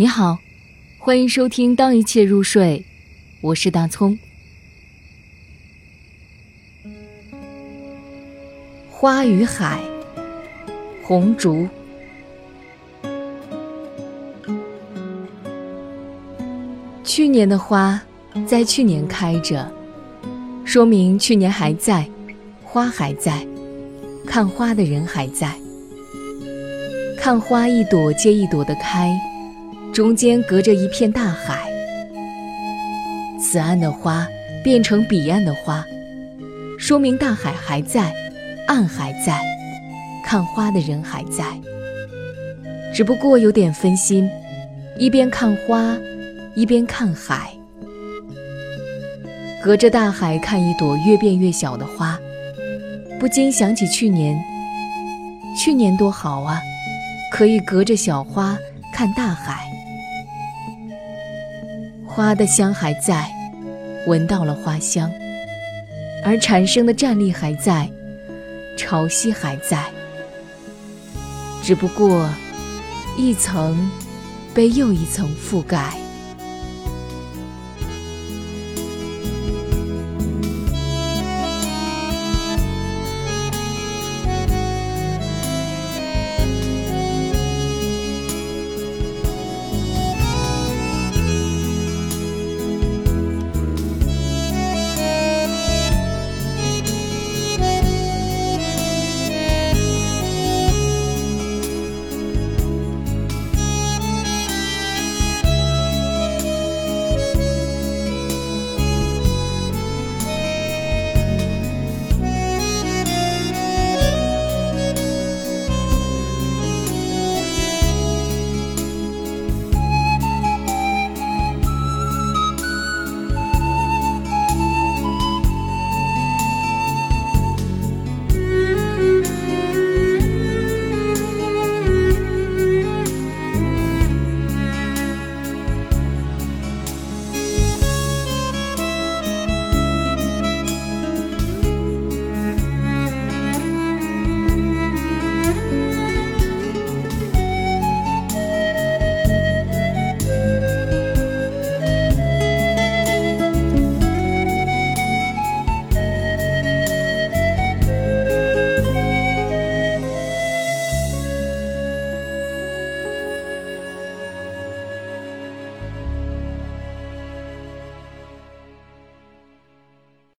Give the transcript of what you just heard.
你好，欢迎收听《当一切入睡》，我是大葱。花与海，红烛。去年的花在去年开着，说明去年还在，花还在，看花的人还在，看花一朵接一朵的开。中间隔着一片大海，此岸的花变成彼岸的花，说明大海还在，岸还在，看花的人还在。只不过有点分心，一边看花，一边看海。隔着大海看一朵越变越小的花，不禁想起去年。去年多好啊，可以隔着小花看大海。花的香还在，闻到了花香，而产生的站立还在，潮汐还在，只不过一层被又一层覆盖。